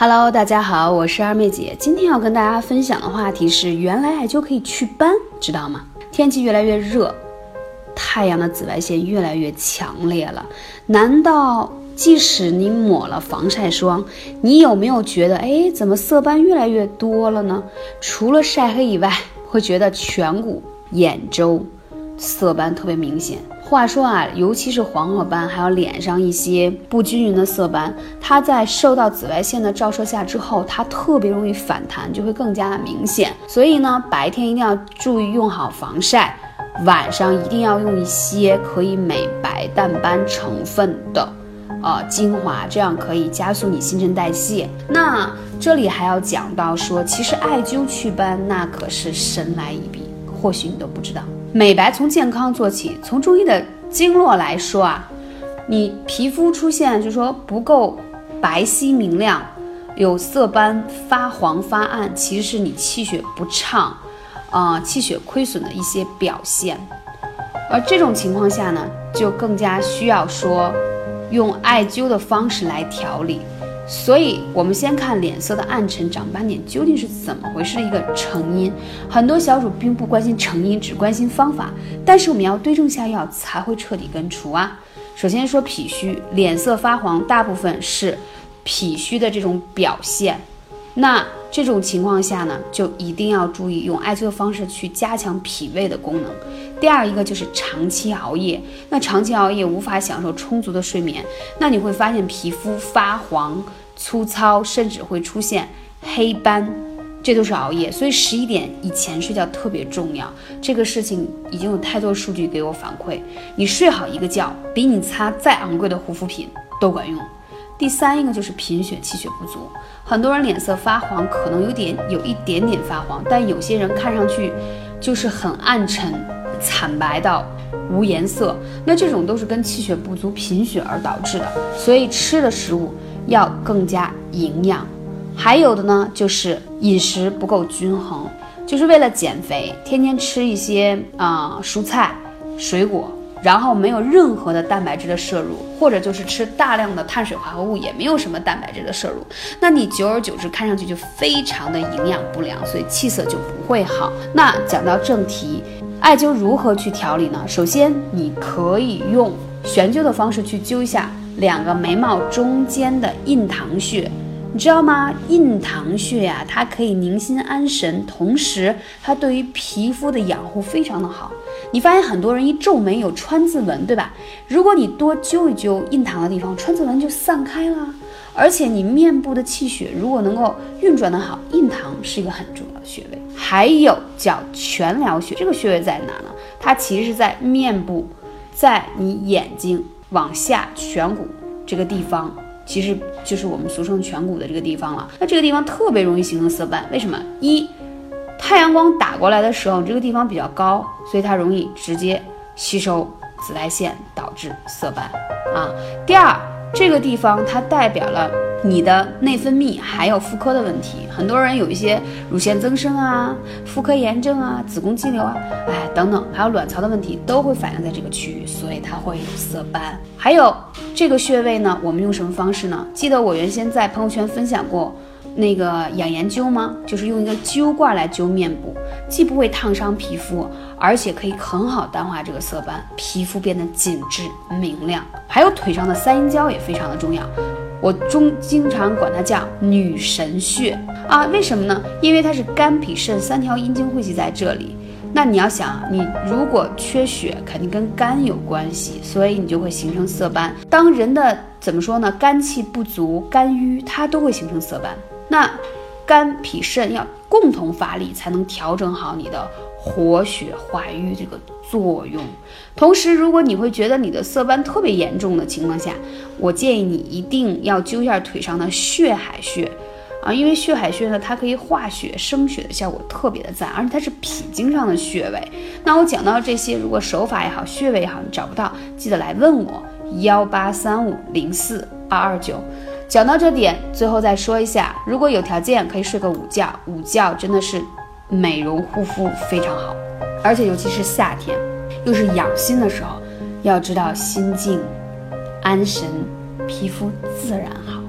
Hello，大家好，我是二妹姐。今天要跟大家分享的话题是，原来艾灸可以祛斑，知道吗？天气越来越热，太阳的紫外线越来越强烈了。难道即使你抹了防晒霜，你有没有觉得，哎，怎么色斑越来越多了呢？除了晒黑以外，会觉得颧骨、眼周色斑特别明显。话说啊，尤其是黄褐斑，还有脸上一些不均匀的色斑，它在受到紫外线的照射下之后，它特别容易反弹，就会更加的明显。所以呢，白天一定要注意用好防晒，晚上一定要用一些可以美白淡斑成分的，呃，精华，这样可以加速你新陈代谢。那这里还要讲到说，其实艾灸祛斑那可是神来一笔，或许你都不知道。美白从健康做起，从中医的经络来说啊，你皮肤出现就是说不够白皙明亮，有色斑、发黄发暗，其实是你气血不畅，啊，气血亏损的一些表现。而这种情况下呢，就更加需要说用艾灸的方式来调理。所以，我们先看脸色的暗沉、长斑点究竟是怎么回事的一个成因。很多小主并不关心成因，只关心方法。但是我们要对症下药，才会彻底根除啊。首先说脾虚，脸色发黄，大部分是脾虚的这种表现。那这种情况下呢，就一定要注意用艾灸的方式去加强脾胃的功能。第二一个就是长期熬夜，那长期熬夜无法享受充足的睡眠，那你会发现皮肤发黄、粗糙，甚至会出现黑斑，这都是熬夜。所以十一点以前睡觉特别重要。这个事情已经有太多数据给我反馈，你睡好一个觉，比你擦再昂贵的护肤品都管用。第三一个就是贫血、气血不足，很多人脸色发黄，可能有点有一点点发黄，但有些人看上去就是很暗沉、惨白到无颜色，那这种都是跟气血不足、贫血而导致的。所以吃的食物要更加营养。还有的呢，就是饮食不够均衡，就是为了减肥，天天吃一些啊蔬菜、水果。然后没有任何的蛋白质的摄入，或者就是吃大量的碳水化合物，也没有什么蛋白质的摄入，那你久而久之看上去就非常的营养不良，所以气色就不会好。那讲到正题，艾灸如何去调理呢？首先你可以用悬灸的方式去灸一下两个眉毛中间的印堂穴。你知道吗？印堂穴呀，它可以宁心安神，同时它对于皮肤的养护非常的好。你发现很多人一皱眉有川字纹，对吧？如果你多灸一灸印堂的地方，川字纹就散开了。而且你面部的气血如果能够运转的好，印堂是一个很重要的穴位。还有叫全髎穴，这个穴位在哪呢？它其实是在面部，在你眼睛往下颧骨这个地方。其实就是我们俗称颧骨的这个地方了。那这个地方特别容易形成色斑，为什么？一，太阳光打过来的时候，这个地方比较高，所以它容易直接吸收紫外线，导致色斑啊。第二，这个地方它代表了。你的内分泌还有妇科的问题，很多人有一些乳腺增生啊、妇科炎症啊、子宫肌瘤啊，哎等等，还有卵巢的问题都会反映在这个区域，所以它会有色斑。还有这个穴位呢，我们用什么方式呢？记得我原先在朋友圈分享过那个养颜灸吗？就是用一个灸罐来灸面部，既不会烫伤皮肤，而且可以很好淡化这个色斑，皮肤变得紧致明亮。还有腿上的三阴交也非常的重要。我中经常管它叫女神穴啊，为什么呢？因为它是肝脾肾三条阴经汇集在这里。那你要想，你如果缺血，肯定跟肝有关系，所以你就会形成色斑。当人的怎么说呢？肝气不足、肝郁，它都会形成色斑。那肝脾肾要共同发力，才能调整好你的。活血化瘀这个作用，同时，如果你会觉得你的色斑特别严重的情况下，我建议你一定要灸一下腿上的血海穴啊，因为血海穴呢，它可以化血生血的效果特别的赞，而且它是脾经上的穴位。那我讲到这些，如果手法也好，穴位也好，你找不到，记得来问我幺八三五零四二二九。讲到这点，最后再说一下，如果有条件可以睡个午觉，午觉真的是。美容护肤非常好，而且尤其是夏天，又是养心的时候，要知道心静、安神，皮肤自然好。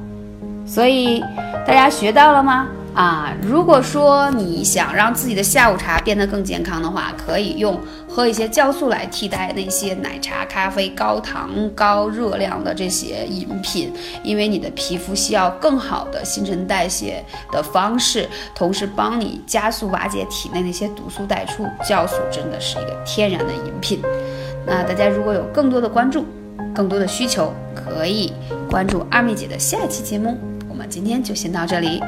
所以大家学到了吗？啊，如果说你想让自己的下午茶变得更健康的话，可以用喝一些酵素来替代那些奶茶、咖啡、高糖、高热量的这些饮品，因为你的皮肤需要更好的新陈代谢的方式，同时帮你加速瓦解体内那些毒素代出。酵素真的是一个天然的饮品。那大家如果有更多的关注，更多的需求，可以关注二妹姐的下一期节目。我们今天就先到这里。